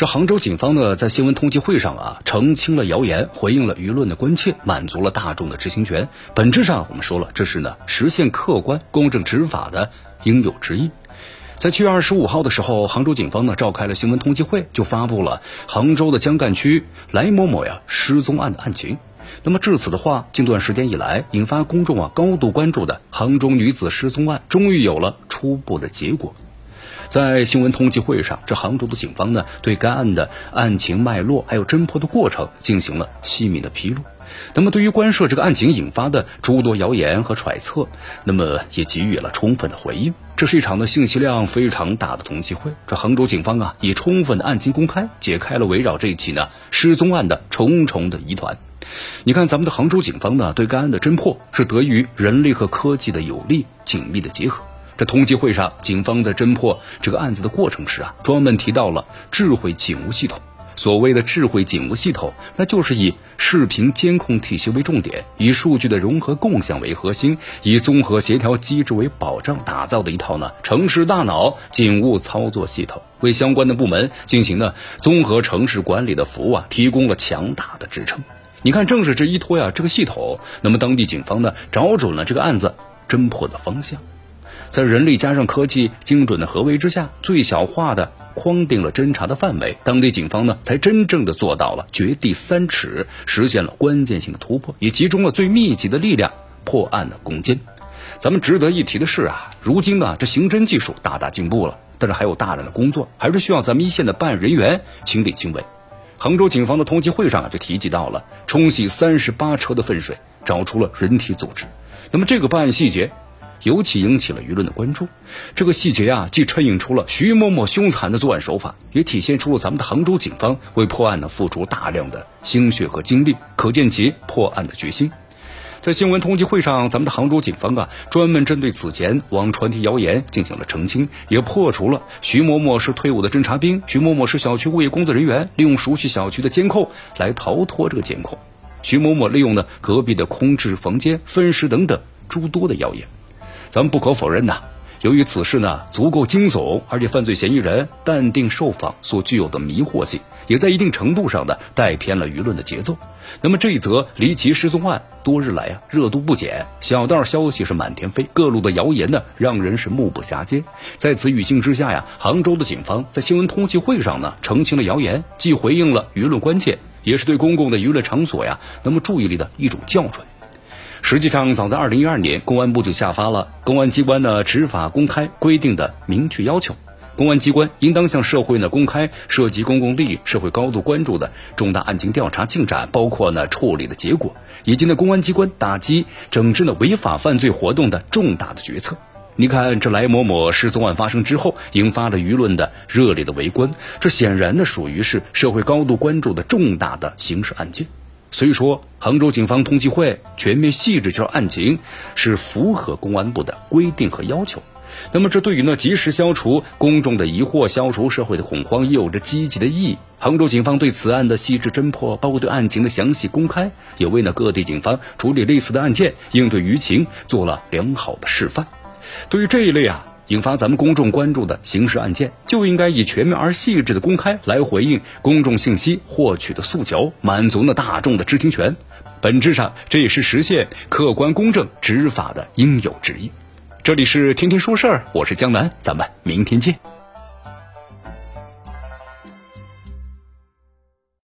这杭州警方呢，在新闻通缉会上啊，澄清了谣言，回应了舆论的关切，满足了大众的知情权。本质上，我们说了，这是呢，实现客观公正执法的应有之义。在七月二十五号的时候，杭州警方呢召开了新闻通缉会，就发布了杭州的江干区来某某呀失踪案的案情。那么至此的话，近段时间以来引发公众啊高度关注的杭州女子失踪案，终于有了初步的结果。在新闻通缉会上，这杭州的警方呢，对该案的案情脉络还有侦破的过程进行了细密的披露。那么，对于关涉这个案情引发的诸多谣言和揣测，那么也给予了充分的回应。这是一场的信息量非常大的通缉会。这杭州警方啊，以充分的案情公开，解开了围绕这起呢失踪案的重重的疑团。你看，咱们的杭州警方呢，对该案的侦破是得益于人力和科技的有力紧密的结合。这通缉会上，警方在侦破这个案子的过程时啊，专门提到了智慧警务系统。所谓的智慧警务系统，那就是以视频监控体系为重点，以数据的融合共享为核心，以综合协调机制为保障打造的一套呢城市大脑警务操作系统，为相关的部门进行呢综合城市管理的服务啊提供了强大的支撑。你看，正是这依托呀这个系统，那么当地警方呢找准了这个案子侦破的方向。在人力加上科技精准的合围之下，最小化的框定了侦查的范围，当地警方呢才真正的做到了掘地三尺，实现了关键性的突破，也集中了最密集的力量破案的攻坚。咱们值得一提的是啊，如今呢这刑侦技术大大进步了，但是还有大量的工作，还是需要咱们一线的办案人员亲力亲为。杭州警方的通缉会上啊就提及到了冲洗三十八车的粪水，找出了人体组织。那么这个办案细节。尤其引起了舆论的关注。这个细节啊，既衬映出了徐某某凶残的作案手法，也体现出了咱们的杭州警方为破案呢付出大量的心血和精力，可见其破案的决心。在新闻通缉会上，咱们的杭州警方啊，专门针对此前网传的谣言进行了澄清，也破除了徐某某是退伍的侦察兵，徐某某是小区物业工作人员，利用熟悉小区的监控来逃脱这个监控，徐某某利用呢隔壁的空置房间分尸等等诸多的谣言。咱们不可否认呐，由于此事呢足够惊悚，而且犯罪嫌疑人淡定受访所具有的迷惑性，也在一定程度上的带偏了舆论的节奏。那么这一则离奇失踪案多日来啊热度不减，小道消息是满天飞，各路的谣言呢让人是目不暇接。在此语境之下呀，杭州的警方在新闻通气会上呢澄清了谣言，既回应了舆论关切，也是对公共的娱乐场所呀那么注意力的一种校准。实际上，早在二零一二年，公安部就下发了公安机关的执法公开规定的明确要求，公安机关应当向社会呢公开涉及公共利益、社会高度关注的重大案情调查进展，包括呢处理的结果，以及呢公安机关打击整治呢违法犯罪活动的重大的决策。你看，这来某某失踪案发生之后，引发了舆论的热烈的围观，这显然呢属于是社会高度关注的重大的刑事案件。所以说，杭州警方通缉会全面细致介绍案情，是符合公安部的规定和要求。那么，这对于呢及时消除公众的疑惑、消除社会的恐慌，也有着积极的意义。杭州警方对此案的细致侦破，包括对案情的详细公开，也为呢各地警方处理类似的案件、应对舆情做了良好的示范。对于这一类啊。引发咱们公众关注的刑事案件，就应该以全面而细致的公开来回应公众信息获取的诉求，满足那大众的知情权。本质上，这也是实现客观公正执法的应有之义。这里是天天说事儿，我是江南，咱们明天见。